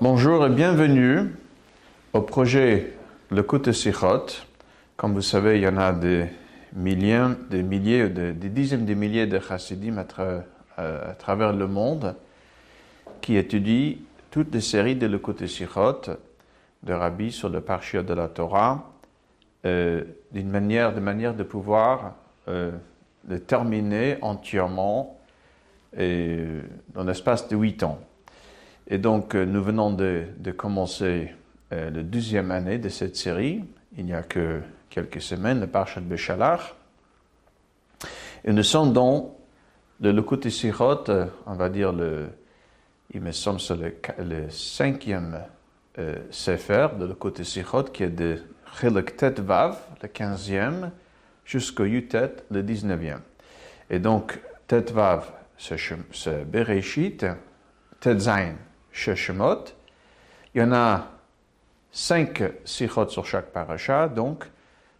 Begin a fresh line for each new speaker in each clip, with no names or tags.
Bonjour et bienvenue au projet Le Côté Sichot. Comme vous savez, il y en a des milliers, des milliers, des, dizaines de milliers de chassidim à, tra- à- à travers le monde qui étudient toutes les séries de Le Côté Sichot de Rabbi sur le parchia de la Torah euh, d'une manière, de manière de pouvoir euh, le terminer entièrement euh, dans l'espace de huit ans. Et donc, euh, nous venons de, commencer euh, la deuxième année de cette série. Il n'y a que quelques semaines, le Parshat Beshalach. Et nous sommes dans le Sirot, euh, on va dire le, il me semble c'est le, cinquième euh, Sefer de Lekut Sirot, qui est de Chilek Tet Vav, le quinzième, jusqu'au Yutet, le dix-neuvième. Et donc, Tet Vav, c'est Bereshit, Tet Zain, Shemot. Il y en a cinq sichot sur chaque paracha. Donc,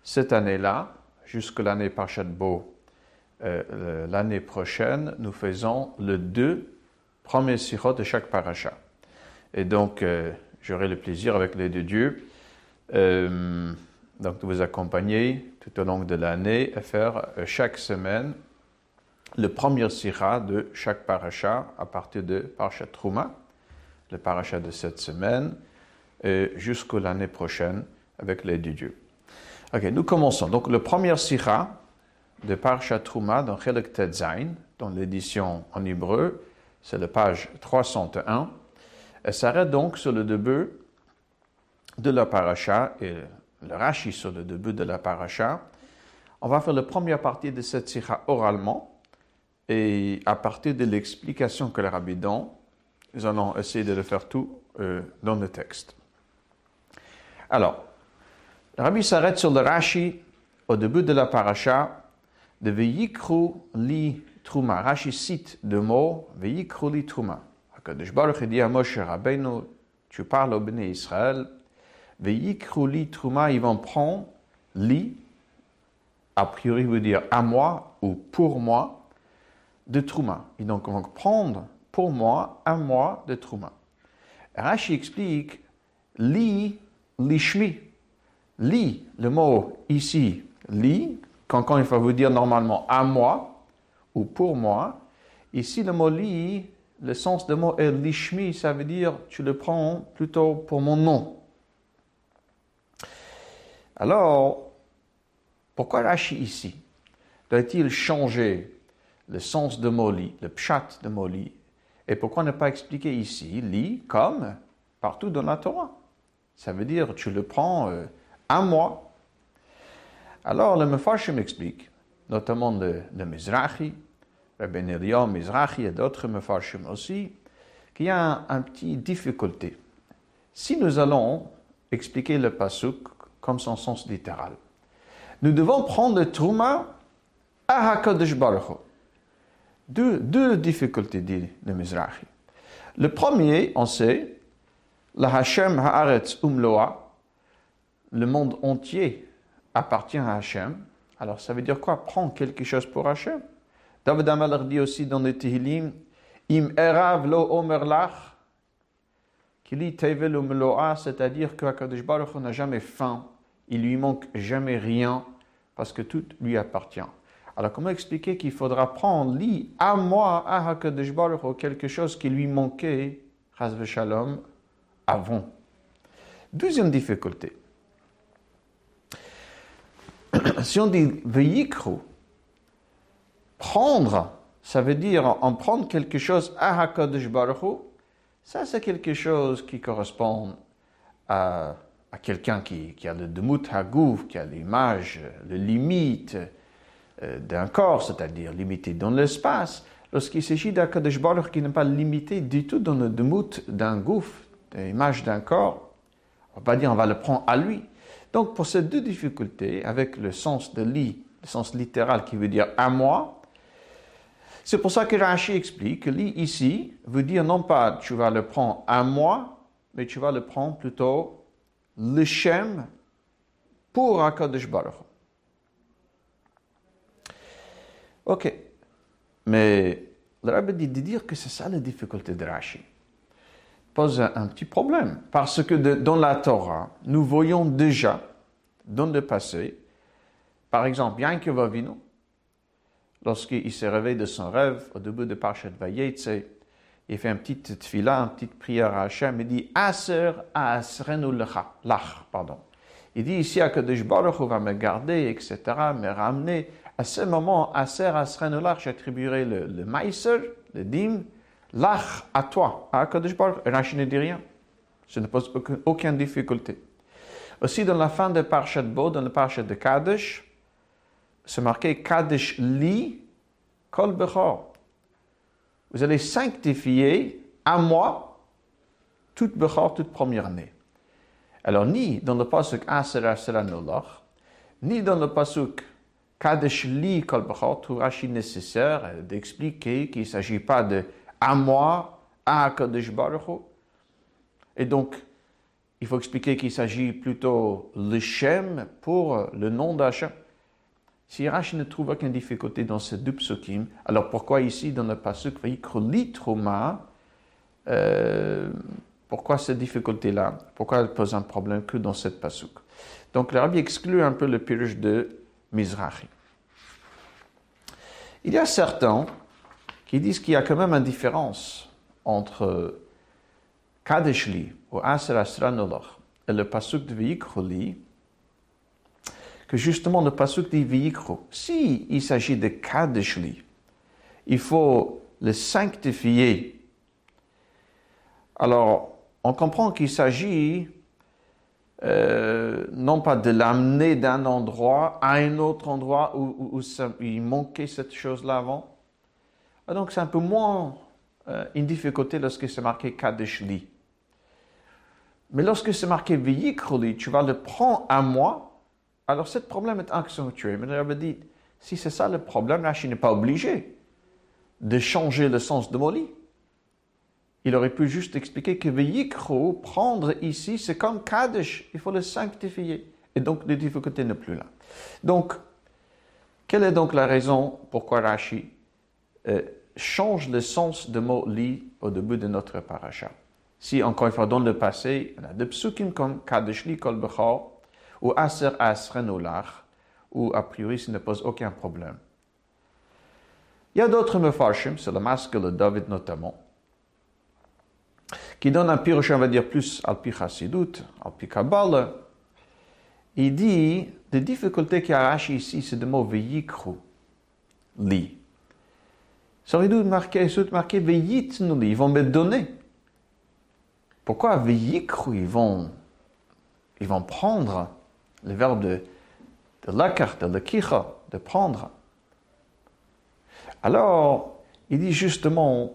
cette année-là, jusqu'à l'année Parashat Bo, euh, l'année prochaine, nous faisons le deux premiers sichot de chaque paracha. Et donc, euh, j'aurai le plaisir, avec l'aide de Dieu, euh, de vous accompagner tout au long de l'année et faire euh, chaque semaine le premier sira de chaque paracha à partir de Parashat Trouma, le paracha de cette semaine, et jusqu'à l'année prochaine avec l'aide de Dieu. Ok, nous commençons. Donc, le premier sira de Parashat Trouma dans Chelek Tet Zain, dans l'édition en hébreu, c'est la page 301. Elle s'arrête donc sur le début de la paracha et le Rashi sur le début de la paracha. On va faire la première partie de cette sira oralement et à partir de l'explication que le rabbi donne, nous allons essayer de le faire tout euh, dans le texte. Alors, le rabbi s'arrête sur le Rashi au début de la paracha de Veyikru li Truma. Rashi cite deux mots, Veyikru li Truma. HaKadosh Baruch dit à Moshe Rabbeinu, tu parles au béné Israël, Veyikru li Truma, ils vont prendre li, a priori veut dire à moi ou pour moi, de Trouma. Et donc, on prendre pour moi, à moi, de Trouma. Rashi explique li, lishmi. Li, le mot ici, li, quand, quand il faut vous dire normalement à moi ou pour moi, ici le mot li, le sens du mot est lishmi, ça veut dire tu le prends plutôt pour mon nom. Alors, pourquoi Rashi ici? Doit-il changer le sens de mot li, le pshat de mot li Et pourquoi ne pas expliquer ici li comme partout dans la Torah? Ça veut dire tu le prends euh, à moi. Alors le Mefarshim explique, notamment le, le Mizrahi, Rabbi Eliyahu Mizrahi et d'autres Mefarshim aussi, qu'il y a un, un petit difficulté. Si nous allons expliquer le pasuk comme son sens littéral, nous devons prendre le Trouma à HaKadosh Baruch. Deux, difficultés, dit le Mizrahi. Le premier, on sait, la Hashem Haaretz Umloa, le monde entier appartient à Hachem. Alors ça veut dire quoi? Prendre quelque chose pour Hachem. David Amalek dit aussi dans le Tehillim, Im erav lo omer lach, kili tevel umloa, c'est-à-dire que HaKadosh Baruch n'a jamais faim, il lui manque jamais rien, parce que tout lui appartient. Alors comment expliquer qu'il faudra prendre li à moi, à HaKadosh Baruch quelque chose qui lui manquait, Chaz Shalom, avant? Deuxième difficulté. Si on dit veyikru, prendre, ça veut dire en prendre quelque chose à HaKadosh Baruch ça c'est quelque chose qui correspond à, à quelqu'un qui, qui a le demut hagouf, qui a l'image, le limite d'un corps, c'est-à-dire limité dans l'espace. Lorsqu'il s'agit d'Akadosh Baruch qui n'est pas limité du tout dans le demut d'un gouffre, l'image d'un corps, on va pas dire on va le prendre à lui. Donc pour ces deux difficultés, avec le sens de li, le sens littéral qui veut dire à moi, c'est pour ça que Rashi explique que li ici veut dire non pas tu vas le prendre à moi, mais tu vas le prendre plutôt le Shem pour Akadosh Baruch. Ok, mais le rabbi dit de dire que c'est ça la difficulté de Rashi. pose un, petit problème. Parce que dans la Torah, nous voyons déjà, dans le passé, par exemple, Yankov Avinu, lorsqu'il s'est réveillé de son rêve, au début de Parshat Vayetze, il fait une petite tfila, une petite prière à Hachem, il dit Aser asrenu lach, pardon. Il dit ici à Kadosh Baruch va me garder, etc., me ramener. À ce moment, Aser asrenu lach, j'attribuerai le, le meiser, le dim, lach à toi, à Kadosh Baruch. Rashi ne dit rien. Ça ne pose aucune, difficulté. Aussi, dans la fin de Parshat Bo, dans le Parshat de Kadosh, c'est marqué Kadesh li kol bechor. Vous allez sanctifier à moi toute bechor, toute première année. Alors, ni dans le pasuk Aser Asera ni dans le pasuk Kadesh li kol bechor, tout Rashi nécessaire d'expliquer qu'il ne s'agit pas de à moi, à Kadesh Baruch Et donc, il faut expliquer qu'il s'agit plutôt le Shem pour le nom d'Hachem. Si Rashi ne trouve aucune difficulté dans ces deux psukim, alors pourquoi ici dans le pasuk Troma, euh, pourquoi cette difficulté-là? Pourquoi elle pose un problème que dans cette pasuk? Donc le rabbi exclut un peu le pirush de Mizrahi. Il y a certains qui disent qu'il y a quand même une différence entre Kadeshli ou Aser et le pasuk de Vayikhroli, que justement le pasuk dit Vayikro. Si il s'agit de Kadeshli, il faut le sanctifier. Alors, on comprend qu'il s'agit euh, non pas de l'amener d'un endroit à un autre endroit où, il manquait cette chose-là avant. Ah, donc c'est un peu moins euh, une difficulté lorsque c'est marqué Kadeshli. Mais lorsque c'est marqué Vayikro, tu vas le prendre à moi alors, ce problème est accentué. Mais avait dit, si c'est ça le problème, Rashi n'est pas obligé de changer le sens de Moli. Il aurait pu juste expliquer que Veyikro, prendre ici, c'est comme Kadesh, il faut le sanctifier. Et donc, les difficultés ne plus là. Donc, quelle est donc la raison pourquoi Rashi euh, change le sens de mot li au début de notre paracha? Si, encore une fois, dans le passé, on a des psukim comme Kadesh li kol bechor, ou Aser Asrenolach, où a priori ça ne pose aucun problème. Il y a d'autres mefarshim, c'est le masque de David notamment, qui donne un piroche, on va dire, plus al pi chassidut, al pi kabbalah. Il dit, les difficultés qu'il y a ici, c'est le mot veyikru, li. Ça aurait dû marquer, marquer veyitnu li, ils vont me donner. Pourquoi veyikru, ils vont, ils vont prendre le verbe de, de lakar, de lakicha, de prendre. Alors, il dit justement,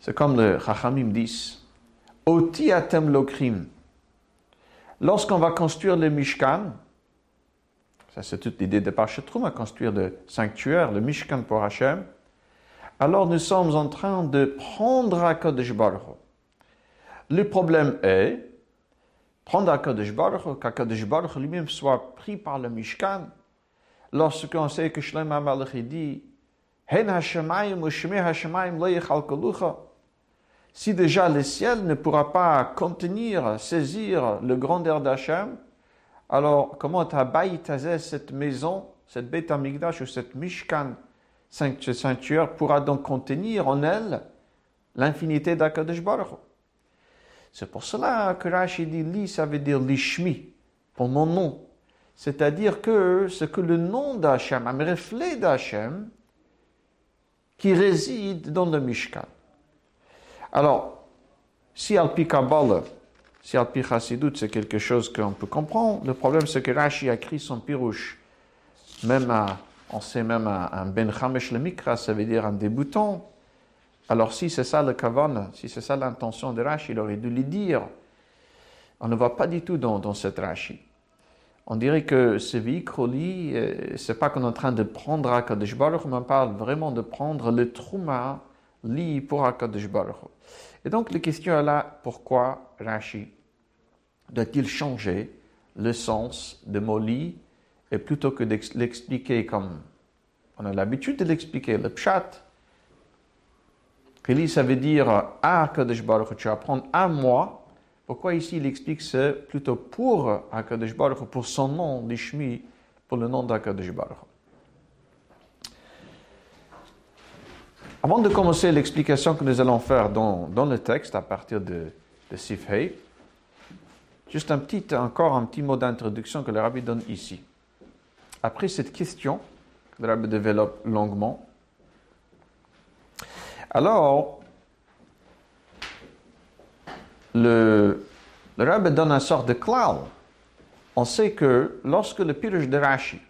c'est comme le Chachamim dit, Oti atem lokrim. Lorsqu'on va construire le Mishkan, ça c'est toute l'idée de Parchetroum, à construire le sanctuaire, le Mishkan pour Hachem, alors nous sommes en train de prendre à Kodesh Baruch. Le problème est prendre Akadosh Baruch, qu'Akadosh Baruch lui-même soit pris par le Mishkan, lorsqu'on sait que Shlem HaMelech dit Hen Hashemayim ou Shemeh Hashemayim Si déjà le ciel ne pourra pas contenir, saisir le grandeur d'Hachem, alors comment Tabaïtazé, cette maison, cette bête amigdash ou cette Mishkan, sanctuaire, pourra donc contenir en elle l'infinité d'Akadosh c'est pour cela que Rashi dit li, ça veut dire lishmi, pour mon nom. C'est-à-dire que c'est que le nom d'Hachem, un reflet d'Hachem, qui réside dans le Mishkan. Alors, si Alpi Kabbalah, si Alpi Chassidut, c'est quelque chose qu'on peut comprendre, le problème c'est que Rashi a écrit son pirouche, même à, on sait même un Ben Chamesh le Mikra, ça veut dire un débutant, alors si c'est ça le kavan, si c'est ça l'intention de Rashi, il aurait dû lui dire. On ne va pas du tout dans, cette Rashi. On dirait que ce véhicule, euh, c'est pas qu'on est en train de prendre Akadosh Baruch, mais on parle vraiment de prendre le trouma li pour Akadosh Baruch. Et donc la question est là, pourquoi Rashi? Doit-il changer le sens de mot li et plutôt que de l'expliquer comme on a l'habitude de l'expliquer, le pshat, Pili, ça veut dire à Kadosh Baruch tu vas prendre à moi. Pourquoi ici il explique c'est plutôt pour Akadosh Baruch pour son nom, l'Ishmi, pour le nom d'Akadosh Baruch. Avant de commencer l'explication que nous allons faire dans, dans, le texte à partir de, de Sifhei, juste un petit, encore un petit mot d'introduction que le rabbi donne ici. Après cette question, que le rabbi développe longuement, alors, le, le rabbi donne un sort de cloud. On sait que lorsque le pirush de Rashi,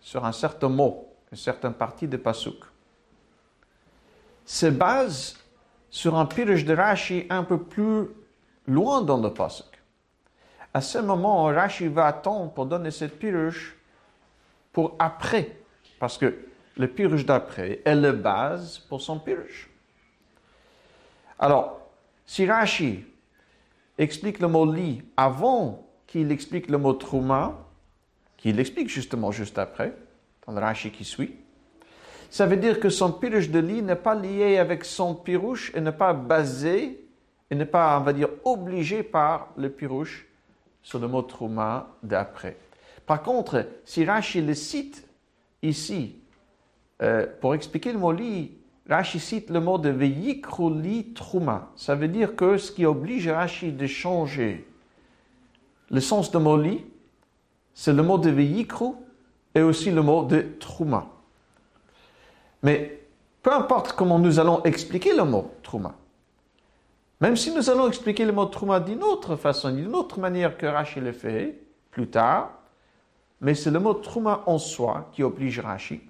sur un certain mot, une certaine partie de Pasuk, se base sur un pirush de Rashi un peu plus loin dans le Pasuk. À ce moment, Rashi va attendre pour donner cette pirush pour après, parce que le pirush d'après est la base pour son pirush. Alors, si Rashi explique le mot li avant qu'il explique le mot trauma, qu'il explique justement juste après, dans le Rashi qui suit, ça veut dire que son pirush de lit n'est pas lié avec son pirush et n'est pas basé et n'est pas, on va dire, obligé par le pirush sur le mot trauma d'après. Par contre, si Rashi le cite ici euh, pour expliquer le mot lit, Rashi cite le mot de veyikru li trauma. Ça veut dire que ce qui oblige Rashi de changer le sens de mot lit, c'est le mot de veyikru et aussi le mot de trauma. Mais peu importe comment nous allons expliquer le mot trauma, même si nous allons expliquer le mot trauma d'une autre façon, d'une autre manière que Rashi le fait plus tard, mais c'est le mot trauma en soi qui oblige Rashi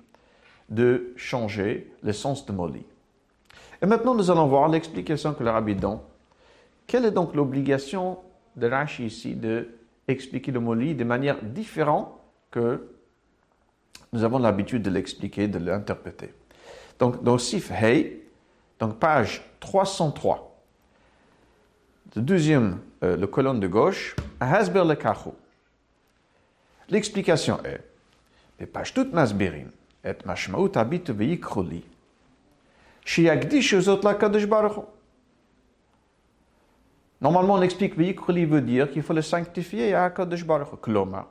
de changer le sens de lit. Et maintenant, nous allons voir l'explication que le rabbi donne. Quelle est donc l'obligation de Rashi ici de expliquer le lit de manière différente que nous avons l'habitude de l'expliquer, de l'interpréter? Donc, dans Sif Hey, donc page 303, le deuxième, euh, le colonne de gauche, Hasber le L'explication est, et page toute masbirin, et mashmaut habit veikru li, shiagdish zot la kadosh Normalement, on explique veikru li veut dire qu'il faut le sanctifier à Kadosh Baruch Kloma.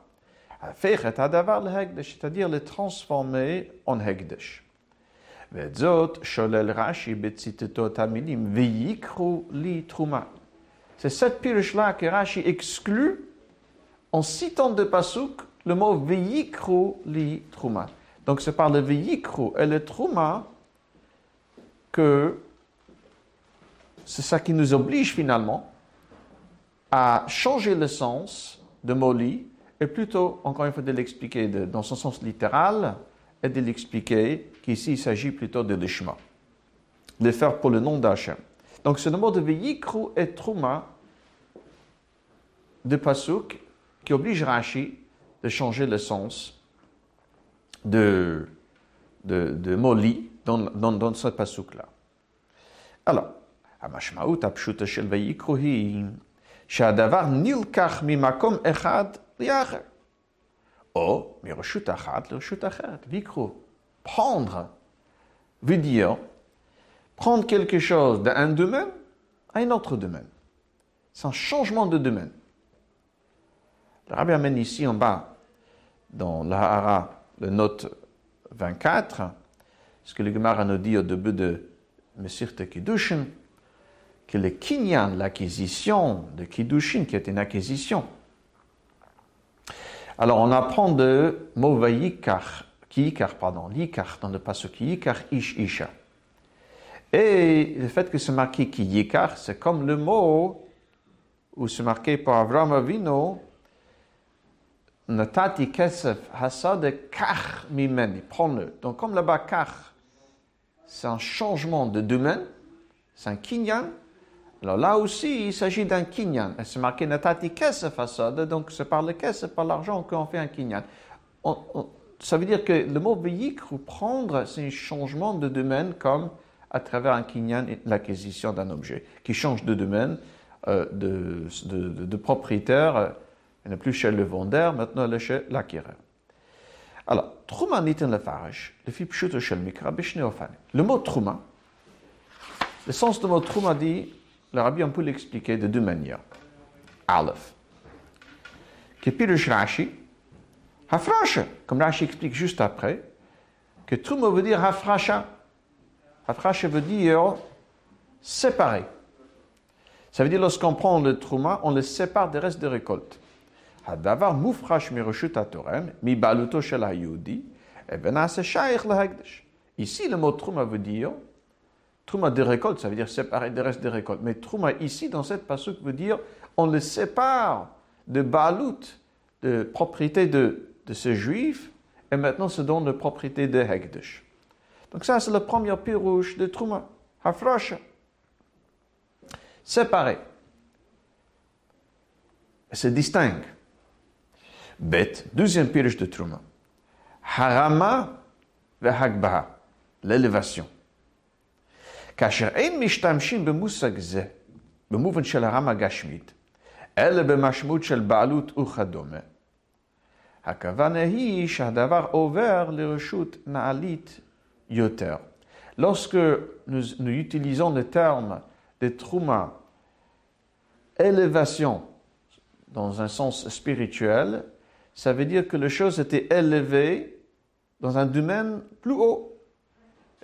c'est-à-dire le transformer en hegdesh. C'est cette pirush-là que Rashi exclut en citant de Pasuk le mot veyikru li truma. Donc c'est par le veyikru et le truma que c'est ça qui nous oblige finalement à changer le sens de mot li et plutôt, encore une fois, de l'expliquer dans son sens littéral et de l'expliquer qu'ici il s'agit plutôt de l'ishma, de le faire pour le nom d'Hachem. Donc c'est le mot de veyikru et truma de Pasuk qui oblige Rashi de changer le sens de, de, de Moli dans, dans, dans ce pasuk-là. Alors, המשמעות הפשוטה של ויקרו היא שהדבר נלקח ממקום אחד לאחר, או מרשות אחת לרשות אחרת. ויקרו, prendre, veut dire prendre quelque chose d'un domaine à un autre domaine. C'est un changement de domaine. Le rabbi amène ici en bas dans l'Ahara, le note 24, ce que le Gemara nous dit au début de Mesirte Kiddushin, que le kinyan, l'acquisition de Kiddushin, qui est une acquisition. Alors on apprend de mot vayikar, kiyikar, pardon, l'ikar dans le passage kiyikar ish isha. Et le fait que c'est marqué kiyikar, c'est comme le mot où c'est marqué par Avram Avino, Natati kesef hasad kach mimeni. Prends-le. Donc, comme là-bas, kach, c'est un changement de domaine, c'est un kinyan. Alors là aussi, il s'agit d'un kinyan. C'est marqué natati kesef hasad, donc c'est par le kesef, par l'argent qu'on fait un kinyan. Ça veut dire que le mot ou prendre, c'est un changement de domaine comme à travers un kinyan, l'acquisition d'un objet, qui change de domaine, euh, de, propriétaire elle n'est plus chez le vendeur, maintenant elle est chez l'acquéreur. Alors, le farish, le mikra Le mot Trouma, Le sens de mot Trouma dit, le rabbi, on peut l'expliquer de deux manières. Aleph. Kepirush Rashi, Hafrasha, comme Rashi explique juste après, que Trouma veut dire Hafrasha. Hafrasha veut dire séparer. Ça veut dire lorsqu'on prend le Trouma, on le sépare des restes de récolte. Hadavar mufrash miroshut atorem, mi baluto shel hayudi. Ici, le mot Trouma veut dire Trouma de récolte, ça veut dire séparer des restes de récolte. Mais Trouma ici, dans cette passage, veut dire on le sépare de Balut, de propriété de, de ce juif, et maintenant se donne de propriété de Hekdesh. Donc ça, c'est le premier pirouche de Trouma. Hafrosh. Séparé. Se distingue. Bet, deuxième pirouche de Trouma. Harama ve Hagbaha. L'élévation. כאשר אין משתמשים במושג זה במובן של הרמה גשמית, אלא במשמעות של בעלות וכדומה, Lorsque nous, utilisons le terme de trauma, élévation, dans un sens spirituel, ça veut dire que les choses étaient élevées dans un domaine plus haut.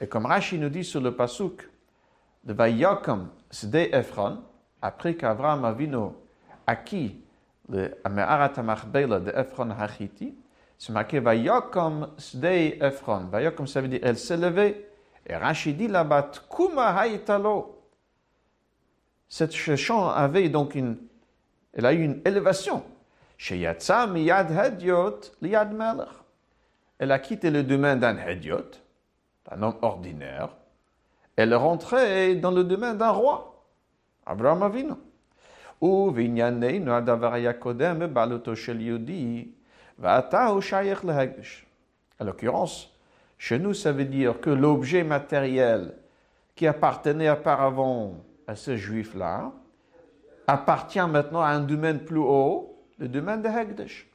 Et comme Rashi nous dit sur le Pasuk, de Vayakam Sde Ephron, après qu'Abraham Avino acquis le Ameharat Amachbela de Ephron Hachiti, c'est marqué Vayakom Sde Ephron. Vayakom, ça veut dire elle s'est levée. Et Rashi dit là-bas, Kuma Haïtalo. Cette champ avait donc une, elle a eu une élévation. Sheyatsa miyad hediot liyad melech. Elle a quitté le domaine d'un hediot, d'un homme ordinaire, elle rentrait dans le domaine d'un roi, Abraham Avinu. En l'occurrence, chez nous, ça veut dire que l'objet matériel qui appartenait auparavant à ce juif-là appartient maintenant à un domaine plus haut, le domaine de Hegdish.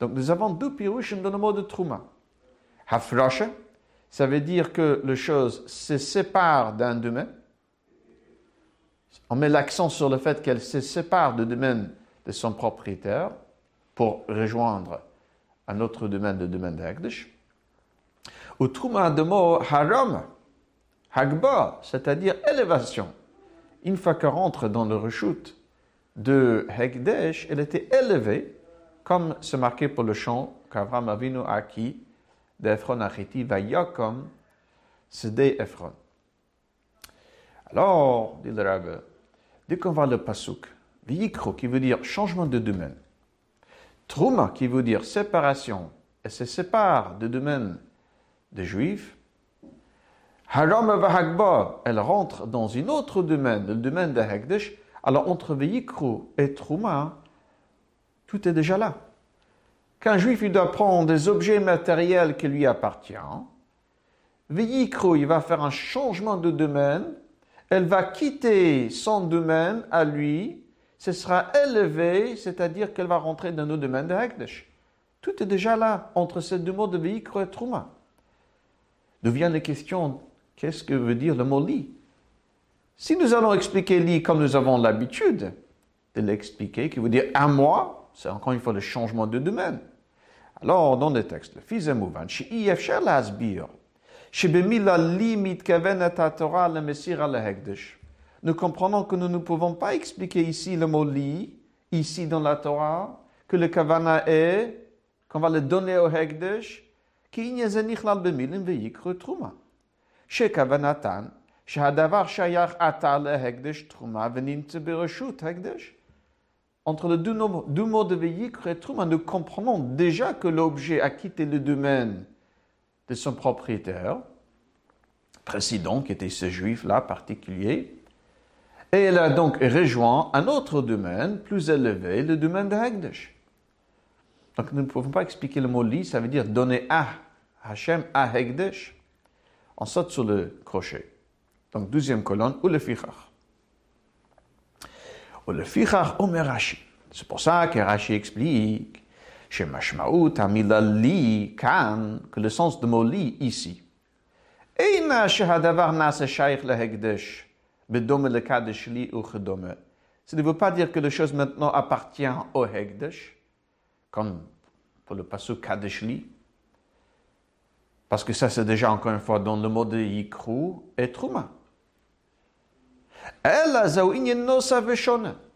Donc nous avons deux pirouches dans le mot de Trouma. Hafrosha, ça veut dire que les choses se séparent d'un domaine. On met l'accent sur le fait qu'elle se sépare du domaine de son propriétaire pour rejoindre un autre domaine, le domaine d'Agdish. Ou trouma de mot haram, hagba, c'est-à-dire élévation. Une fois qu'elle rentre dans le rechute de Hegdesh, elle était élevée, comme c'est marqué pour le chant qu'Avram Avinu a acquis d'Ephron Achiti, Vayakom, Sede Ephron. Alors, dit le Rabbe, dès qu'on voit le pasuk, Vayikro, qui veut dire changement de domaine, Trouma, qui veut dire séparation, et se sépare de domaine des Juifs, Haram Vahagba, elle rentre dans un autre domaine, le domaine de Hekdesh, alors entre Vayikro et Trouma, tout est déjà là. Qu'un juif il doit prendre des objets matériels qui lui appartiennent, Veyikro, il va faire un changement de domaine, elle va quitter son domaine à lui, ce sera élevé, c'est-à-dire qu'elle va rentrer dans le domaine de Hekdesh. Tout est déjà là, entre ces deux mots de Veyikro et Trouma. D'où vient la question, qu'est-ce que veut dire le mot lit? Si nous allons expliquer lit comme nous avons l'habitude de l'expliquer, qui veut dire à moi, c'est encore une fois le changement de domaine. Alors, dans le texte, le fils mouvan, nous comprenons que nous ne pouvons pas expliquer ici le mot li, ici dans la Torah, que le kavana est, qu'on va le donner au hekdesh, כי עניין זה נכלל במילים ויקחו תרומה. שכוונתן שהדבר שייך עתה להקדש תרומה ונמצא ברשות הקדש entre les deux, mots de véhicule et Trouma, nous comprenons déjà que l'objet a quitté le domaine de son propriétaire précédent, qui était ce juif-là particulier, et elle a donc rejoint un autre domaine plus élevé, le domaine de Hagdash. Donc nous ne pouvons pas expliquer le mot li, ça veut dire donner à Hachem, à Hagdash. On saute sur le crochet. Donc deuxième colonne, ou le fichach. C'est pour ça que Rashi explique chez Mashmaout Amila li kan que le sens de mot li ici. Ça ne veut pas dire que la chose maintenant appartient au Hegdesh, comme pour le passage kadeshli, parce que ça c'est déjà encore une fois dans le mot de Yikru et Trouma.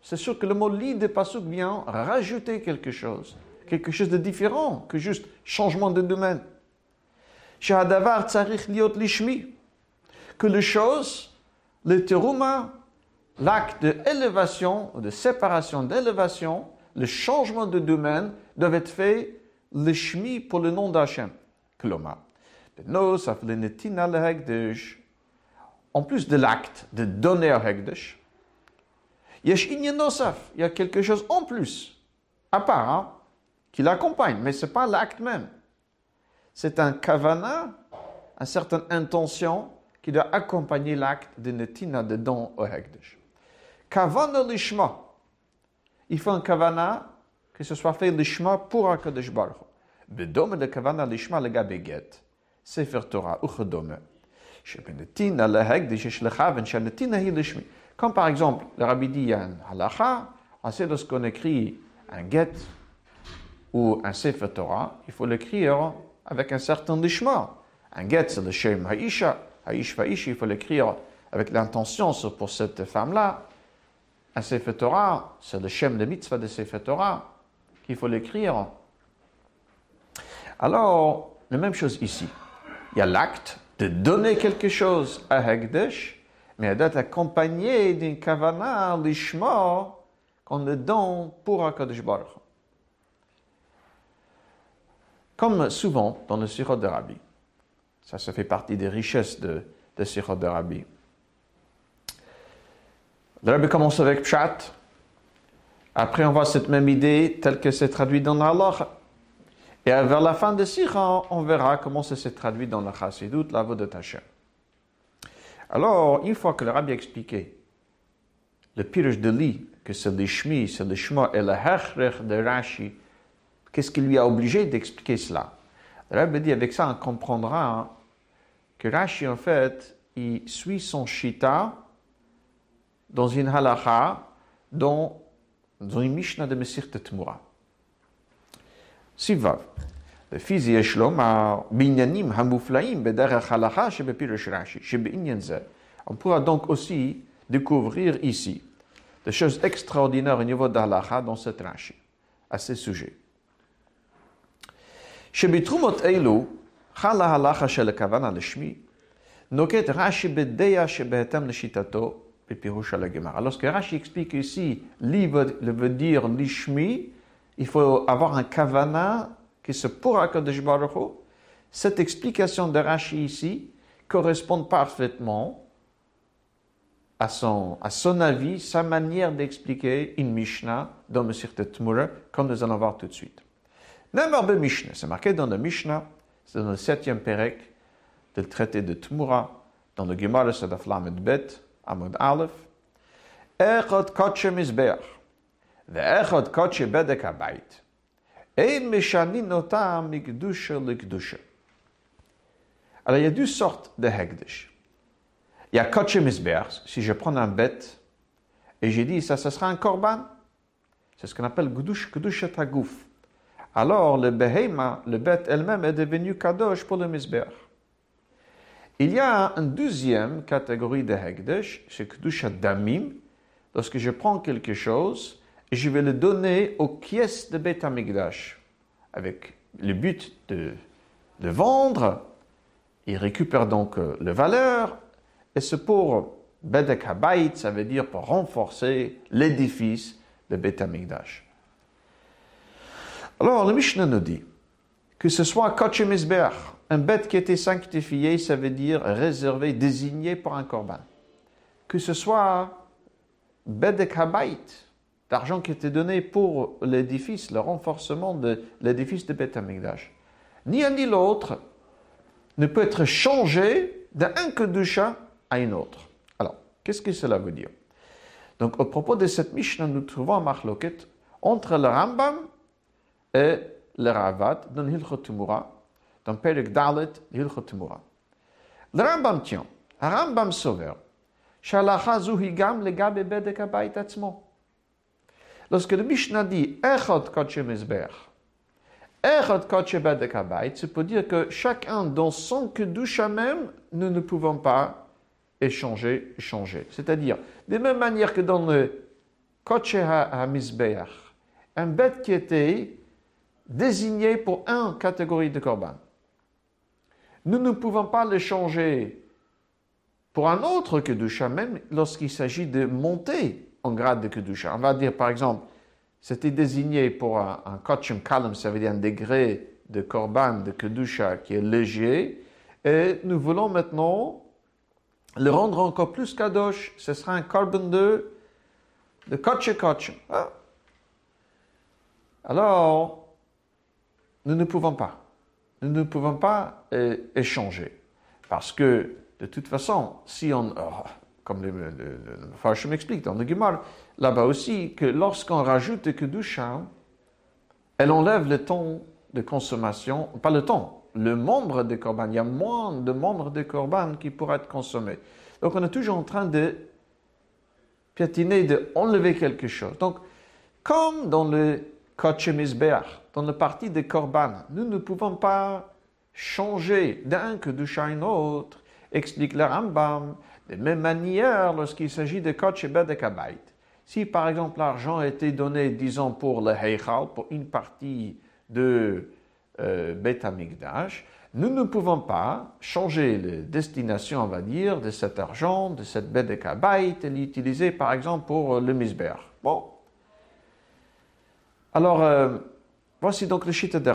C'est sûr que le mot li de Pasuk vient rajouter quelque chose, quelque chose de différent que juste changement de domaine. Que les choses, le terouma, l'acte d'élévation de séparation d'élévation, le changement de domaine doivent être fait le shmi pour le nom d'Hachem. En plus de l'acte de donner au Hekdesh, il y a quelque chose en plus, à part, hein, qui l'accompagne, mais ce n'est pas l'acte même. C'est un kavana, une certaine intention qui doit accompagner l'acte de netina de don au Hekdesh. Kavana lishma. Il faut un kavana que ce soit fait lishma pour HaKadosh Baruch Bedome de kavana lishma le gabeget. Sefer Torah, uchedome. Shebenetina le Hekdesh, shlechaven, shenetina hi lishmi. Comme par exemple, le rabbi dit, il y a un halacha, sait lorsqu'on écrit un get ou un sefer Torah, il faut l'écrire avec un certain lishma. Un get, c'est le shem haisha, haish il faut l'écrire avec l'intention pour cette femme-là. Un sefer Torah, c'est le shem de mitzvah de sefer Torah, qu'il faut l'écrire. Alors, la même chose ici. Il y a l'acte de donner quelque chose à Hegdesh, mais elle doit être accompagnée d'une kavana, l'ishma, qu'on le donne pour HaKadosh Baruch Comme souvent dans le Sirot de Rabbi, ça, ça fait partie des richesses de, de Sirot de Rabbi. Le Rabbi commence avec Pshat, après on voit cette même idée telle que c'est traduit dans l'Allah. Et vers la fin de Sirah, on verra comment ça s'est traduit dans la Chassidut, la de Hashem. Alors, une fois que le rabbi a expliqué le pirush de Li, que c'est le shmi, c'est le shma et le hechrech de Rashi, Qu'est-ce qui lui a obligé d'expliquer cela? Le Rabbi dit avec ça, on comprendra hein, que Rashi, en fait, il suit son shita dans une halacha, dans, une Mishnah de Messir Tetmura. Sivav. Le fils Yeshlom a binyanim hamuflaim bederach halacha shebepirush Rashi, shebeinyan On pourra donc aussi découvrir ici des choses extraordinaires au niveau d'Halacha dans cette Rashi, à ce sujet. שבתרומות אלו חלה ההלכה של הכוונה לשמי, נוקט רש"י בדעה שבהתאם לשיטתו בפירוש על הגמרא. Alors ce que Rashi explique ici, li veut dire lishmi, il faut avoir un kavana que c'est pour HaKadosh Baruch cette explication de Rashi ici correspond parfaitement à son, à son avis, sa manière d'expliquer une Mishnah dans le Sirte Tmura, comme nous allons voir tout de suite. Number Mishnah, c'est marqué dans le Mishnah, c'est dans le septième Perek du traité de Tmura, dans le Gemara Sadaf Lamed Bet, Amud Aleph. Echad Koche Mizbeach, Ve'echad Koche Bedek Habayit. Alors, il y a deux sortes de Hegdish. Il y a Koche si je prends un bête et j'ai dit ça, ça sera un korban. C'est ce qu'on appelle Gdush, Gdush Tagouf. Alors, le Behema, le bête elle-même, est devenu Kadosh pour le Misbeach. Il y a une deuxième catégorie de Hegdish, c'est Gdush Damim. Lorsque je prends quelque chose, et je vais le donner aux pièces de Beth Amigdash, avec le but de, de vendre. Il récupère donc euh, la valeur, et c'est pour Bedek Habayit, ça veut dire pour renforcer l'édifice de Beth Amigdash. Alors, le Mishnah nous dit que ce soit Koche un bête qui était sanctifié, ça veut dire réservé, désigné pour un corban. Que ce soit Bedek Habayit, l'argent qui était donné pour l'édifice, le renforcement de l'édifice de Beth Amikdash. Ni un ni l'autre ne peut être changé d'un Kedusha à un autre. Alors, qu'est-ce que cela veut dire? Donc, au propos de cette Mishnah, nous trouvons un marloket entre le Rambam et le Ravad dans Hilchot Tumura, dans Perek Dalet, Hilchot Tumura. Le Rambam tient, le Rambam sauveur, e Lorsque le Mishnah dit Echot Kotche Mizber, Echot Kotche Bedek Abayit, c'est peut dire que chacun dans son Kedusha même, nous ne pouvons pas échanger, changer. C'est-à-dire, de même manière que dans le Kotche HaMizber, un bête qui était désigné pour une catégorie de korban, nous ne pouvons pas le changer pour un autre Kedusha, même lorsqu'il s'agit de monter en grade de Kedusha. On va dire par exemple, c'était désigné pour un, un Kachim Kalam, ça veut dire un degré de Korban de Kedusha qui est léger, et nous voulons maintenant le rendre encore plus Kadosh. Ce sera un Korban de, de Kachim Kachim. Ah. Alors, nous ne pouvons pas. Nous ne pouvons pas euh, échanger. Parce que, de toute façon, si on. Oh, comme le, le, le, m'explique dans le Gemara, là-bas aussi, que lorsqu'on rajoute que Kedusha, elle enlève le temps de consommation, pas le temps, le membre de Corban. Il y a moins de membres de Corban qui pourraient être consommés. Donc on est toujours en train de piétiner, de quelque chose. Donc, comme dans le dans le parti de Corban, nous ne pouvons pas changer d'un Kedusha à un autre, explique le Rambam, de même manière, lorsqu'il s'agit de Kodesh Bedekabait, si par exemple l'argent été donné, disons, pour le Heichal, pour une partie de euh, Bet nous ne pouvons pas changer la destination, on va dire, de cet argent, de cette Bedekabait, et l'utiliser par exemple pour le Misber. Bon. Alors, euh, voici donc le shita de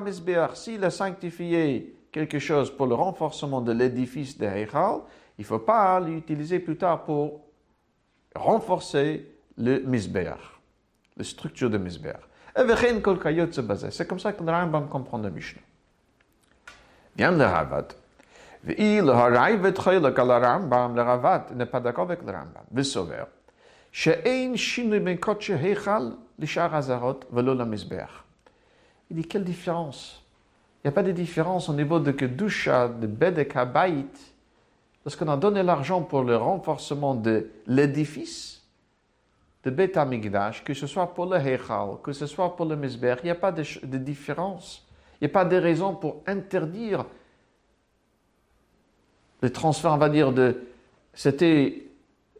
Misber. S'il a sanctifié quelque chose pour le renforcement de l'édifice de Heichal, il ne faut pas l'utiliser plus tard pour renforcer le Mizbeach, la structure de Mizbeach. C'est comme ça que le Rambam comprend le Mishnah. Bien le Ravad. Le Ravad n'est pas d'accord avec le Rambam. Le Sauveur. Shinui ben lishar hazarot velo la Il dit quelle différence? Il n'y a pas de différence au niveau de kedusha de bedek habayit. Lorsqu'on a donné l'argent pour le renforcement de l'édifice de Beth Amigdash, que ce soit pour le Hechal, que ce soit pour le Mizber, il n'y a pas de, de différence. Il n'y a pas de raison pour interdire le transfert, on va dire, de. C'était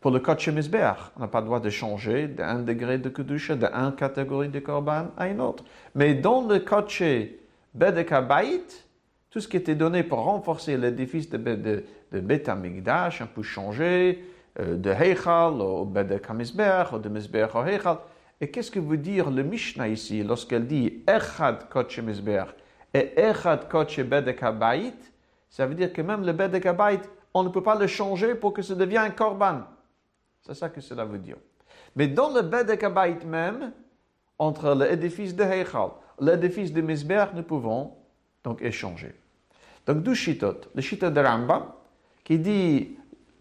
pour le Kodesh Mizbeach, on n'a pas le droit de changer d'un degré de Kedusha, d'une catégorie de Korban à une autre. Mais dans le Kodesh Bedek HaBayit, tout ce qui était donné pour renforcer l'édifice de, de, de Bet Amigdash, un peu changé, euh, de Heichal au Bedek HaMizbeach, ou de Mizbeach au Heichal. Et qu'est-ce que veut dire le Mishnah ici lorsqu'elle dit Echad Kodesh Mizbeach et Echad Kodesh Bedek HaBayit? Ça veut dire que même le Bedek HaBayit, on ne peut pas le changer pour que ça devienne un Korban. C'est ça que cela veut dire. Mais dans le Bedek HaBayit même, entre l'édifice de Heichal, l'édifice de Mizbeach, nous pouvons donc échanger. Donc, d'où Shitot Le Shitot de Rambam, qui dit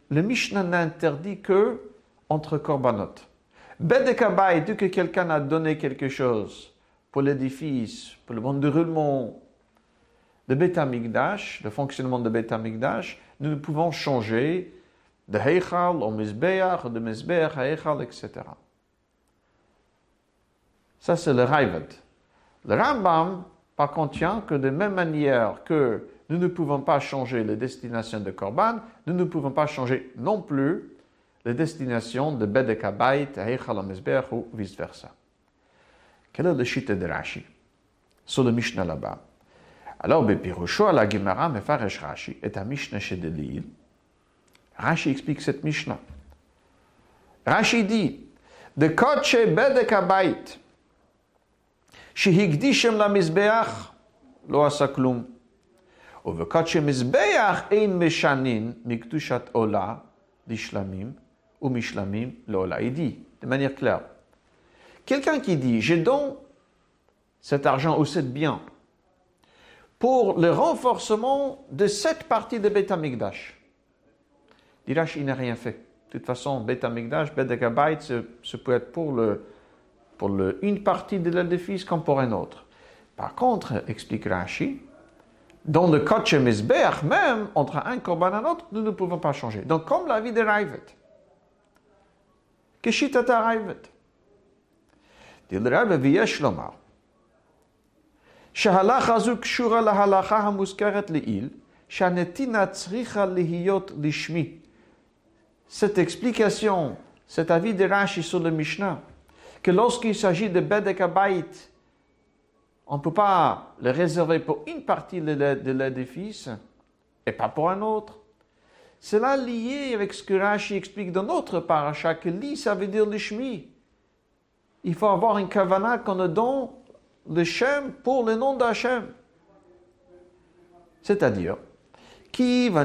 le Mishnah n'interdit que entre korbanot. Bedekabay, dès que quelqu'un a donné quelque chose pour l'édifice, pour le bon déroulement de Betamigdash, le fonctionnement de Betamigdash, nous pouvons changer de Heichal au Mizbeach, de Mizbeach à Heichal, etc. Ça, c'est le Raivad. Le Rambam par contre, que de même manière que nous ne pouvons pas changer les destinations de Korban, nous ne pouvons pas changer non plus les destinations de Bedekabait, Heichal ou vice-versa. Quel est le chite de Rashi Sur le Mishnah là-bas? Alors, Bepirusho à la Gemara, Mefaresh Rashi, est un Mishnah chez Delil. Rashi explique cette Mishnah. Rashi dit, de Koche Bedekabait, שהקדישם למזבח, לא עשה כלום. ובכת שמזבח אין משנין מקדושת עולה לשלמים, ou mishlamim lola. Il dit, de manière claire, quelqu'un qui dit, j'ai donc cet argent ou cette bien pour le renforcement de cette partie de Beth Amikdash. Dirash, il n'a rien fait. De toute façon, Beth Amikdash, Beth ce, peut être pour, le, pour le, une partie de l'édifice comme pour un autre. Par contre, explique Rashi, dans le cas de même, entre un korban et un autre, nous ne pouvons pas changer. Donc, comme la vie de Raivet. Keshitata Raivet. Dit le Rabbe, v'yesh lomar. שההלכה הזו קשורה להלכה המוזכרת לעיל, שהנתינה צריכה להיות לשמי. cette explication, cet avis de Rashi sur le Mishnah, que lorsqu'il s'agit de Bedek Abayit, on ne peut pas le réserver pour une partie de l'édifice et pas pour un autre. Cela lié avec ce que Rashi explique dans notre paracha, que li, ça veut dire l'ishmi. Il faut avoir une kavana qu'on donne le Shem pour le nom d'Hachem. C'est-à-dire, le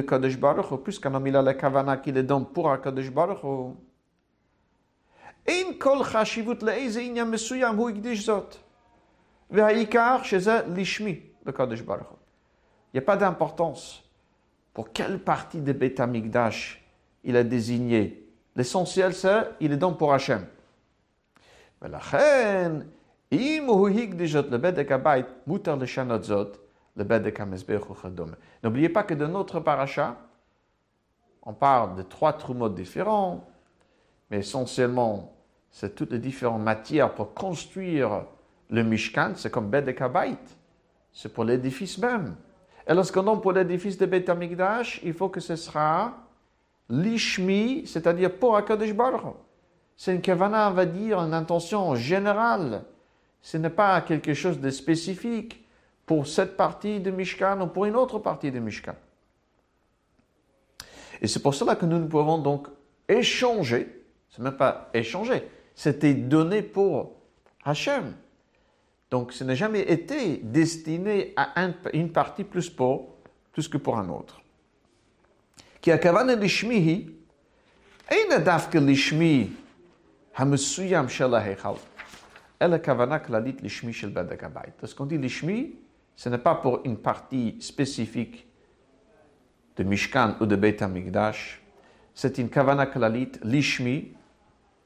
Kadosh Baruch puisqu'un homme il a la kavana qui le donne pour un Kadosh Baruch אין כל חשיבות לאיזה עניין מסוים הוא הקדיש זאת. והעיקר שזה לשמי, לקדוש ברוך הוא. Il n'y a pas d'importance pour quelle partie de Beth Amikdash il a désigné. L'essentiel, c'est il est donc pour Hachem. ולכן, N'oubliez pas que de notre paracha, on parle de trois trumot différents, mais essentiellement, c'est toutes les différentes matières pour construire le Mishkan, c'est comme Bedekabait, c'est pour l'édifice même. Et lorsqu'on nomme pour l'édifice de Beth Amikdash, il faut que ce sera l'Ishmi, c'est-à-dire pour Akadosh C'est une kavana, on va dire, une intention générale. Ce n'est pas quelque chose de spécifique pour cette partie de Mishkan ou pour une autre partie de Mishkan. Et c'est pour cela que nous ne pouvons donc échanger, ce n'est même pas échanger, c'était donné pour Hachem. Donc ce n'a jamais été destiné à une partie plus, pour, que pour un autre. Lishmihi elle kavana klalit lishmi shel badakabait. qu'on dit lishmi, ce n'est pas pour une partie spécifique de Mishkan ou de Beit HaMikdash. C'est une kavana klalit lishmi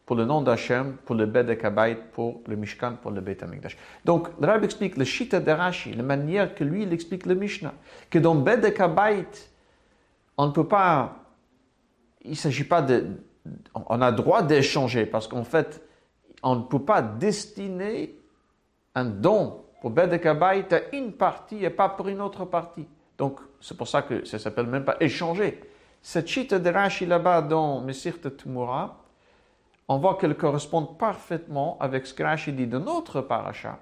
pour le nom d'Hachem, pour le Bedekabait, pour le Mishkan, pour le Beit HaMikdash. Donc, le Rabbi explique le Shita de Rashi, la manière que lui, il explique le Mishnah. Que dans Bedekabait, on ne peut pas. Il ne s'agit pas de. On a droit d'échanger parce qu'en fait, on ne peut pas destiner un don pour Bedek à une partie et pas pour une autre partie. Donc, c'est pour ça que ça s'appelle même pas échanger. Cette Shita de Rashi là-bas dans Mesir Tumura, on voit qu'elle correspond parfaitement avec ce que Rashi dit de notre paracha,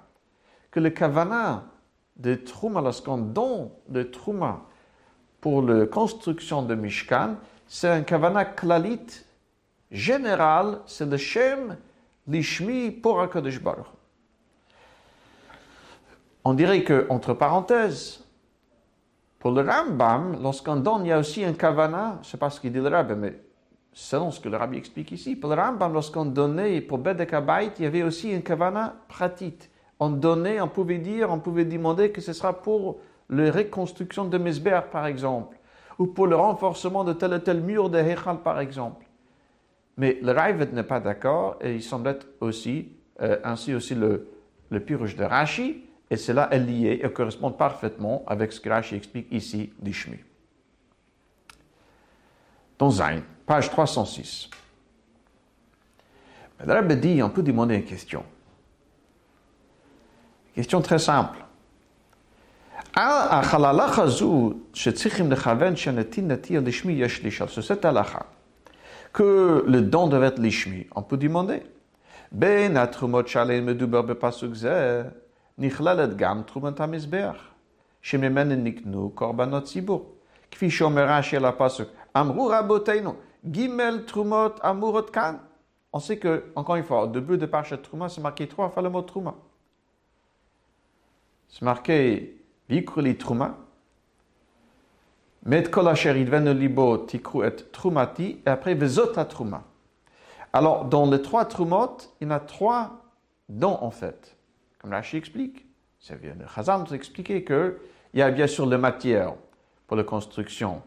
que le kavana de Trouma, lorsqu'on donne de Trouma pour la construction de Mishkan, c'est un kavana klalit général, c'est le Shem pour. On dirait que, entre parenthèses, pour le Rambam, lorsqu'on donne, il y a aussi un kavana, je ne sais pas ce qu'il dit le Rabbi, mais selon ce que le rabbi explique ici, pour le Rambam, lorsqu'on donnait pour Bedek il y avait aussi une kavana pratique. On donnait, on pouvait dire, on pouvait demander que ce sera pour la reconstruction de Mesber, par exemple, ou pour le renforcement de tel ou tel mur de Hechal, par exemple. Mais le Ravet n'est pas d'accord, et il semble être aussi, euh, ainsi aussi le, le de Rashi, et cela est lié et correspond parfaitement avec ce que Rashi explique ici d'Ishmi. Dans Zain page 306. Le Rabbi dit, on peut demander une question. Une question très simple. Sur cette halakha, que le don devait être l'ishmi, on peut demander. Ben atrumot shalem meduber bepasuk ze, נכללת גם תרומת המזבח, שממנה נקנו קורבנות ציבור. כפי שאומר רש"י על הפסוק, אמרו רבותינו, Gimel Trumot Amurot Kan. On sait que, encore une fois, au début de Parchat Truma, c'est marqué trois fois le mot Truma. C'est marqué Vikruli Truma. Met kol libo tikru et trumati, et après vezot truma. Alors, dans les trois trumot, il y a trois dons en fait. Comme Rashi explique, ça vient de Chazal nous expliquer qu'il y a bien sûr la matière pour la construction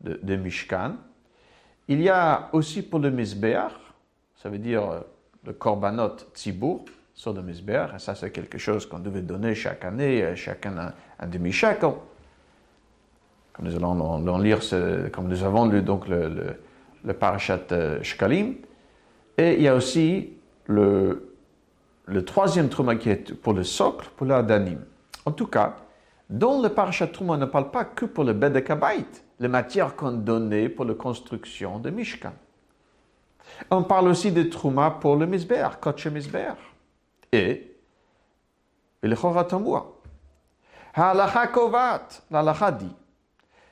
de, Mishkan. Il y a aussi pour le Mizbeach, ça veut dire euh, le Korbanot Tzibur sur le Mizbeach, et ça c'est quelque chose qu'on devait donner chaque année, chacun un, un demi-shekel nous allons lire, ce, comme nous avons lu donc le, le, parashat euh, Shkalim. Et il y a aussi le, le troisième Trouma qui est pour le socle, pour l'Adanim. En tout cas, dans le parashat Trouma, on ne parle pas que pour le Bedekabait, les matières qu'on donnait pour la construction de Mishkan. On parle aussi de Trouma pour le misber Kotche Mizbeach. Et le Choratamboua. Halacha Kovat, l'Alacha dit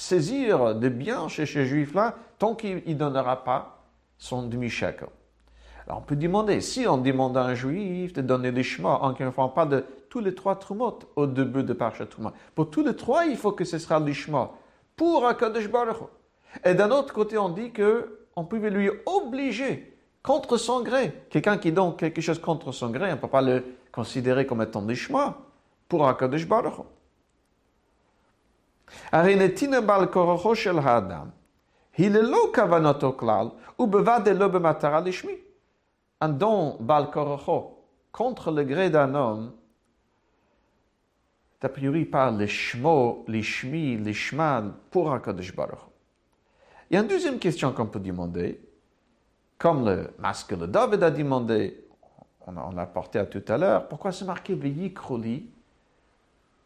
saisir des biens chez ces juifs-là, tant qu'il ne donnera pas son demi-shekel. Alors on peut demander, si on demande à un juif de donner des chemins, en ne font pas de tous les trois trumot au début de Trumot, pour tous les trois, il faut que ce sera les chemins pour Akadosh Baruch Et d'un autre côté, on dit que on pouvait lui obliger contre son gré. Quelqu'un qui donne quelque chose contre son gré, on ne peut pas le considérer comme étant des chemins pour Akadosh Baruch un don contre le gré d'un homme, a priori par les shmo, les shmi, les shmal, pour HaKadosh Baruch. Il y a une deuxième question qu'on peut demander, comme le masque de David a demandé, on l'a porté à tout à l'heure, pourquoi c'est marqué Veyikroli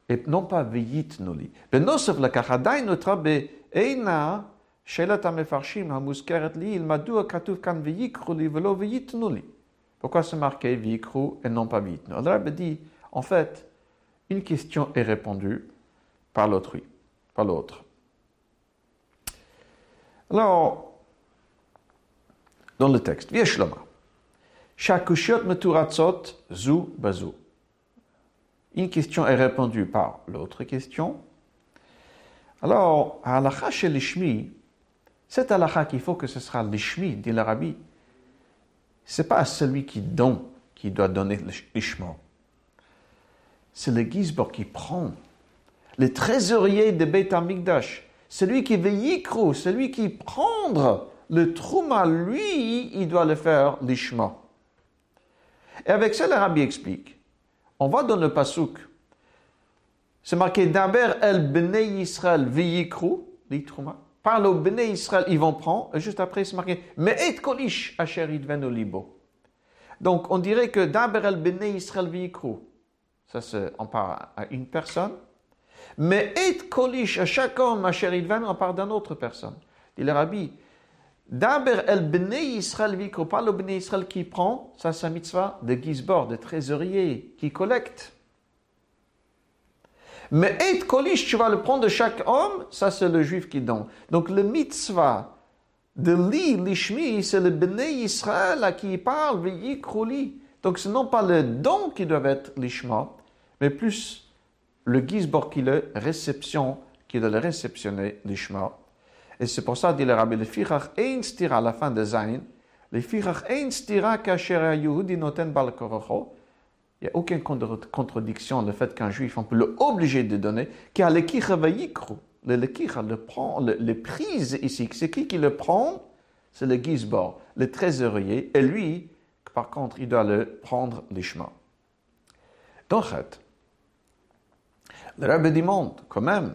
et non pas veitnuli. Benosov la kachadai notra be eina shelat amefarshim hamuskeret li il madua oh, katuv kan veikruli velo veitnuli. Pourquoi c'est marqué veikru et non pas veitnu Le dit, en fait, une question est répondue par l'autrui, par l'autre. Alors, dans le texte, Vieshlama. Shakushiot meturatzot zu bazu. Une question est répondue par l'autre question. Alors, à l'alacha chez l'ishmi, cette halakha qu'il faut que ce sera l'ishmi, dit le Rabbi, c'est pas celui qui donne qui doit donner l'ishma. C'est le Gizbor qui prend. Le trésorier de Beit Amikdash, celui qui yikru, celui qui prend le trouma, lui, il doit le faire l'ishma. Et avec ça, le Rabbi explique. On va dans le pasuk. C'est marqué Daber el bnei Israël v'yikru, l'itra. Parle au bnei Israël, ils vont prendre. Et juste après, c'est marqué Mais et kolish asher libo. Donc, on dirait que Daber el bnei Israël v'yikru. Ça, on parle à une personne. Mais et kolish à chaque homme idvenu, on parle d'une autre personne. Dit le Daber el bnei Israël vikro, pas le bnei Israël qui prend, un mitzvah de gizbor, de trésorier, qui collecte. Mais et kolish, tu vas le prendre de chaque homme, ça c'est le juif qui donne. Donc le mitzvah de li, lishmi, c'est le bnei Israël à qui il parle, vikro li. Donc ce n'est pas le don qui doit être l'ishma, mais plus le gizbor qui le réception, qui doit le réceptionner l'ishma. Et c'est pour ça, dit le rabbi, le fichach ein stira à la fin de Zayin, le fichach ein stira kasher yehudi noten bal. Il n'y a aucune contradiction le fait qu'un juif, on peut l'obliger de donner, car le kicha. Le lekicha le prend, le, le prise ici. C'est qui qui le prend? C'est le gizbor, le trésorier. Et lui, par contre, il doit le prendre les chemins. Donc, le rabbi demande quand même,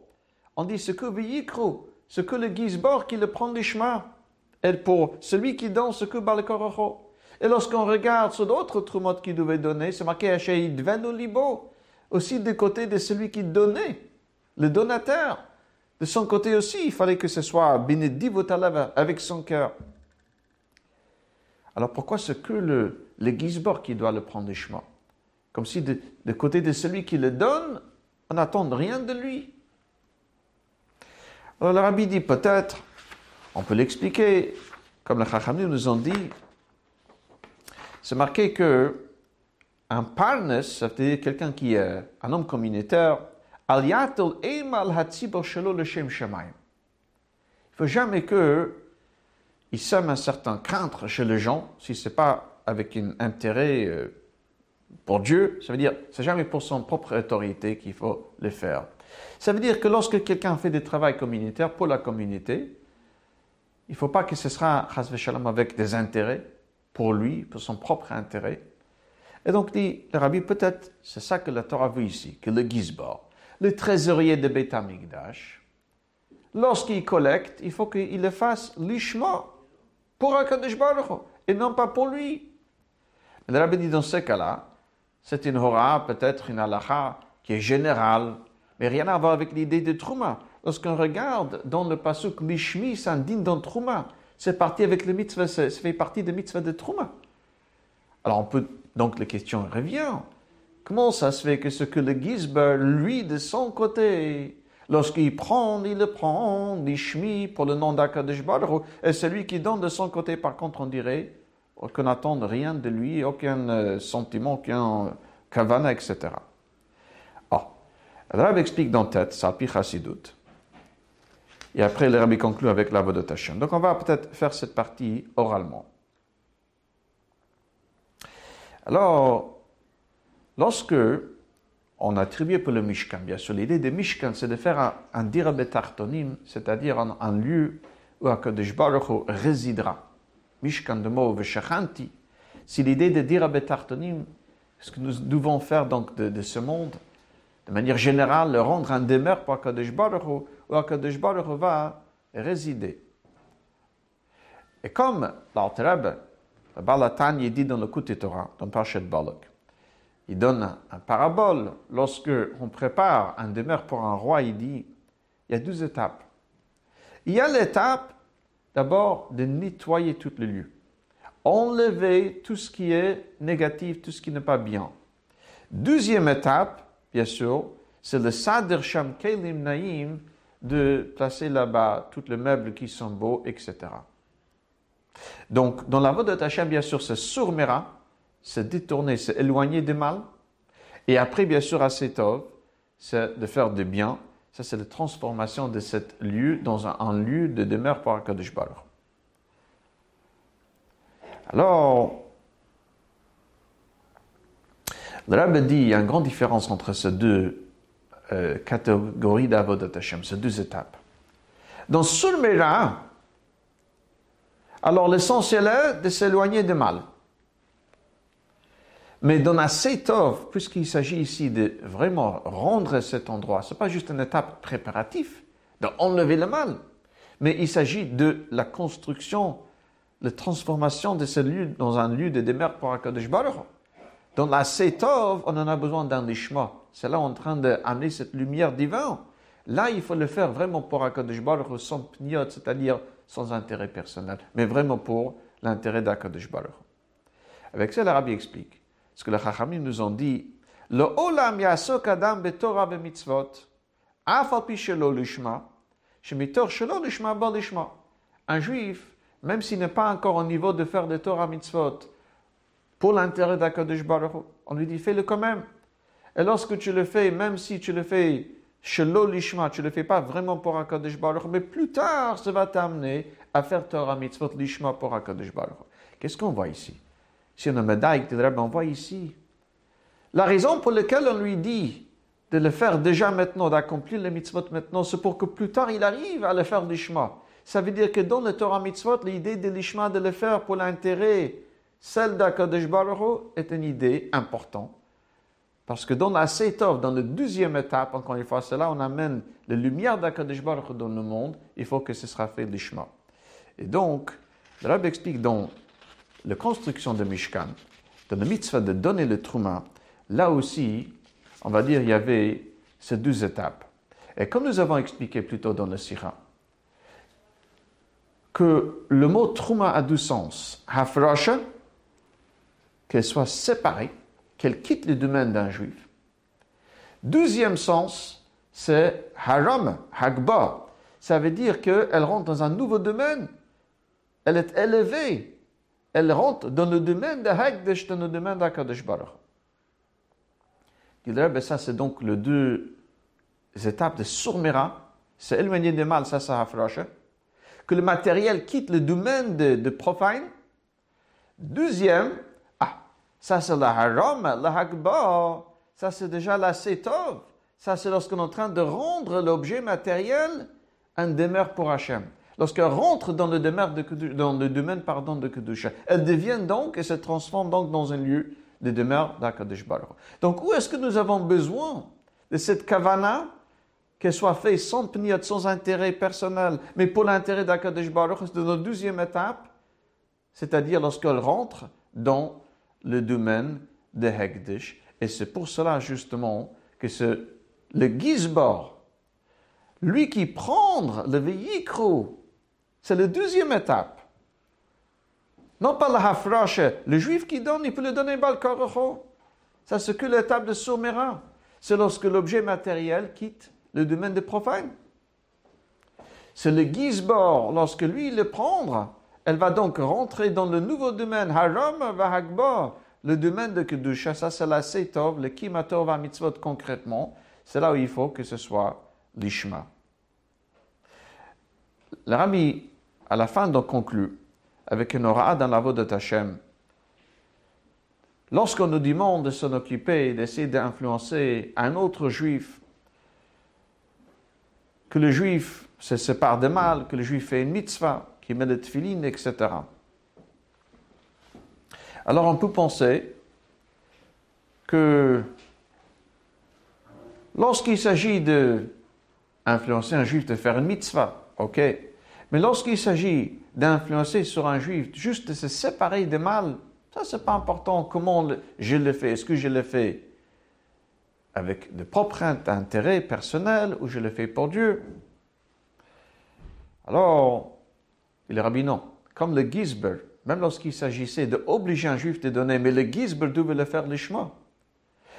on dit ce que ce que le qui le prend du chemin, et pour celui qui donne ce que bal karacho. Et lorsqu'on regarde sur d'autres troumot qui devaient donner, c'est marqué Hachaïd Libo, aussi du côté de celui qui donnait, le donateur. De son côté aussi, il fallait que ce soit Benedivotalav avec son cœur. Alors pourquoi c'est que le, le qui doit le prendre du chemin Comme si de, de, côté de celui qui le donne, on n'attend rien de lui. Alors le rabbi dit peut-être, on peut l'expliquer, comme les Chachamim nous ont dit, c'est marqué que un parnes, ça veut dire quelqu'un qui est un homme communautaire. Il faut jamais que il sème un certain crainte chez les gens, si c'est pas avec un intérêt euh, pour Dieu, ça veut dire c'est jamais pour son propre autorité qu'il faut le faire. Ça veut dire que lorsque quelqu'un fait des travaux communautaires pour la communauté, il ne faut pas que ce sera avec des intérêts, pour lui, pour son propre intérêt. Et donc dit le rabbi, peut-être c'est ça que la Torah veut ici, que le Gizbar, le trésorier de Beth Amikdash, lorsqu'il collecte, il faut qu'il le fasse lishma pour Akadosh Baruch et non pas pour lui. Le rabbi dit dans ce cas-là, c'est une hora, peut-être une halacha qui est générale, mais rien à voir avec l'idée de Trouma. Lorsqu'on regarde dans le pasuk Lishmi, ça indigne dans Trouma c'est parti avec le mitzvah, ça fait partie des mitzvahs de Trouma. Alors on peut, donc la question revient. Comment ça se fait que ce que le Gizber, lui, de son côté, lorsqu'il prend, il le prend, l'ishmi pour le nom d'Akadosh Baruch et celui qui donne de son côté, par contre, on dirait qu'on n'attend rien de lui, aucun euh, sentiment, aucun kavana, etc. Ah, Rab explique dans tête, ça doute. Et après, le rabbi conclut avec la de Hashem. Donc, on va peut-être faire cette partie oralement. Alors, lorsque on a attribué pour le Mishkan, bien sûr, l'idée de Mishkan, c'est de faire un, un dirabetartonim, c'est-à-dire un, lieu où Akadosh Baruch résidera. Mishkan de mot Veshachanti. C'est l'idée de dirabetartonim, ce que nous devons faire donc de, ce monde, de manière générale, le rendre un demeure pour Akadosh Baruch où Akadosh Baruch va résider. Et comme l'Altereb, le Balatan, il dit dans le Kouté Torah, dans Parashat Balak, il donne un parabole. Lorsque on prépare un demeure pour un roi, il dit, il y a deux étapes. Il y a l'étape, d'abord, de nettoyer tout le lieu. Enlever tout ce qui est négatif, tout ce qui n'est pas bien. Deuxième étape, bien sûr, c'est le Sadr Sham Kelim Naïm, de placer là-bas tous les meubles qui sont beaux, etc. Donc, dans la voie de Tachem, bien sûr, c'est surmera, c'est détourner, c'est éloigner du mal. Et après, bien sûr, à Setov, c'est de faire du bien. Ça, c'est la transformation de ce lieu dans un, lieu de demeure pour Akadosh Baruch. Alors, le Rabbi dit, il y a une grande différence entre ces deux euh, catégorie d'Avodat Hashem, ces deux étapes. Dans Surmera, alors l'essentiel est de s'éloigner du mal. Mais dans la Seitov, puisqu'il s'agit ici de vraiment rendre cet endroit, ce n'est pas juste une étape préparative d'enlever le mal, mais il s'agit de la construction, la transformation de ce lieu dans un lieu de demeure pour Akadosh Baruch. Dans la Seitov, on en a besoin d'un lishma. C'est là en train d'amener cette lumière divine. Là, il faut le faire vraiment pour Akadosh Baruch sans pniot, c'est-à-dire sans intérêt personnel, mais vraiment pour l'intérêt d'Akadosh Baruch. Avec ça, l'Arabie explique. Ce que les Chachamim nous ont dit, le olam yasok adam betorah bemitzvot, afal lishma, shemitor shelo lishma lishma. Un juif, même s'il n'est pas encore au niveau de faire des Torah mitzvot, pour l'intérêt d'Akadosh Baruch on lui dit fais-le quand même. Et lorsque tu le fais, même si tu le fais shelo lishma, tu ne le fais pas vraiment pour Akadosh Baruch mais plus tard, ça va t'amener à faire Torah mitzvot lishma pour Akadosh Baruch Qu'est-ce qu'on voit ici? Si on a médaille, on voit ici la raison pour laquelle on lui dit de le faire déjà maintenant, d'accomplir les mitzvot maintenant, c'est pour que plus tard il arrive à le faire l'ishma. Ça veut dire que dans le Torah mitzvot, l'idée de l'ishma de le faire pour l'intérêt, celle d'Akadosh Baruch est une idée importante. Parce que dans la Seitov, dans la deuxième étape, encore une fois, c'est là on amène la lumière d'Akadosh Baruch dans le monde, il faut que ce sera fait l'ishma. Et donc, le Rabbi explique dans la construction de Mishkan, dans le mitzvah de donner le Trouma, là aussi, on va dire, il y avait ces deux étapes. Et comme nous avons expliqué plus tôt dans le Sira, que le mot Trouma a deux sens. Hafrasha, qu'elle soit séparée, qu'elle quitte le domaine d'un juif. Deuxième sens, c'est haram, hagba. Ça veut dire qu'elle rentre dans un nouveau domaine. Elle est élevée. Elle rentre dans le domaine de Hagdash, dans le domaine d'Akadosh Baruch. Ben ça c'est donc les deux étapes de Surmera. C'est éloigné des mal, ça c'est Hafrasha. Que le matériel quitte le domaine de profane. Deuxième, ça, c'est la haram, la hagba. Ça, c'est déjà la setov. Ça, c'est lorsqu'on est en train de rendre l'objet matériel un demeure pour Hachem. Lorsqu'elle rentre dans le, demeure de, domaine de Kedusha, elle devient donc et se transforme donc dans un lieu de demeure d'Akadosh Baruch. Donc, où est-ce que nous avons besoin de cette kavana qu'elle soit faite sans pniot, sans intérêt personnel, mais pour l'intérêt d'Akadosh Baruch, c'est dans la deuxième étape, c'est-à-dire lorsqu'elle rentre dans le domaine de Hegdish. Et c'est pour cela justement que c'est le Gizbar, lui qui prend le véhicule, c'est la deuxième étape. Non pas la hafrash, le juif qui donne, il peut le donner balkorocho. Ça, c'est que l'étape de Somera. C'est lorsque l'objet matériel quitte le domaine de profane. C'est le Gizbar, lorsque lui, il le prend, elle va donc rentrer dans le nouveau domaine, Haram Vahagba, le domaine de Kedusha, ça c'est la Seitov, le Kimatov va mitzvot concrètement, c'est là où il faut que ce soit l'Ishma. Le à la fin, donc conclut avec une aura dans la voix de Tachem. Lorsqu'on nous demande de s'en occuper, d'essayer d'influencer un autre juif, que le juif se sépare de mal, que le juif fait une mitzvah, qui le etc. Alors on peut penser que lorsqu'il s'agit d'influencer un juif de faire une mitzvah, ok, mais lorsqu'il s'agit d'influencer sur un juif juste de se séparer de mal, ça c'est pas important comment je le fais. Est-ce que je le fais avec de propres intérêts personnels ou je le fais pour Dieu? Alors, et le rabbi non. Comme le Gisber, même lorsqu'il s'agissait d'obliger un juif de donner, mais le Gisber devait le faire l'ishma.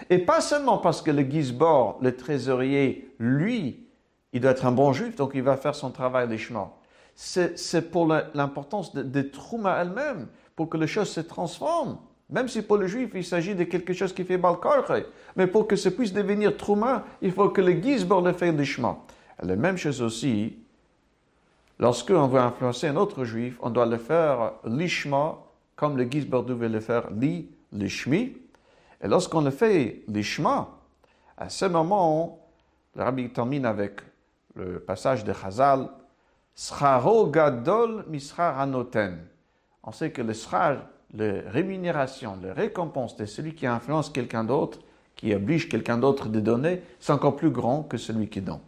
Et pas seulement parce que le Gisbor, le trésorier, lui, il doit être un bon juif, donc il va faire son travail l'ishma. C'est pour l'importance de, de Trouma elle-même, pour que les choses se transforment. Même si pour le juif, il s'agit de quelque chose qui fait balkorche. Mais pour que ça puisse devenir Trouma, il faut que le Gisbor le fasse l'ishma. La même chose aussi Lorsqu'on veut influencer un autre juif, on doit le faire lishma, comme le Gisbert devait le faire li, lishmi. Et lorsqu'on le fait lishma, à ce moment, le rabbi termine avec le passage de Chazal, Scharo gadol mischar anoten. On sait que le schar, la rémunération, la récompense de celui qui influence quelqu'un d'autre, qui oblige quelqu'un d'autre de donner, c'est encore plus grand que celui qui donne.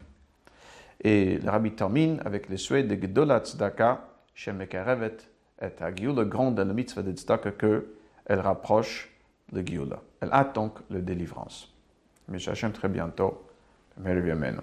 Et le rabbi termine avec le souhait de Gedolat Tzedaka, Shem Mekarevet et le grand de la mitzvah de Tzedaka, qu'elle rapproche le Gioula. Elle a donc la délivrance. Mais Hachem très bientôt. Amen.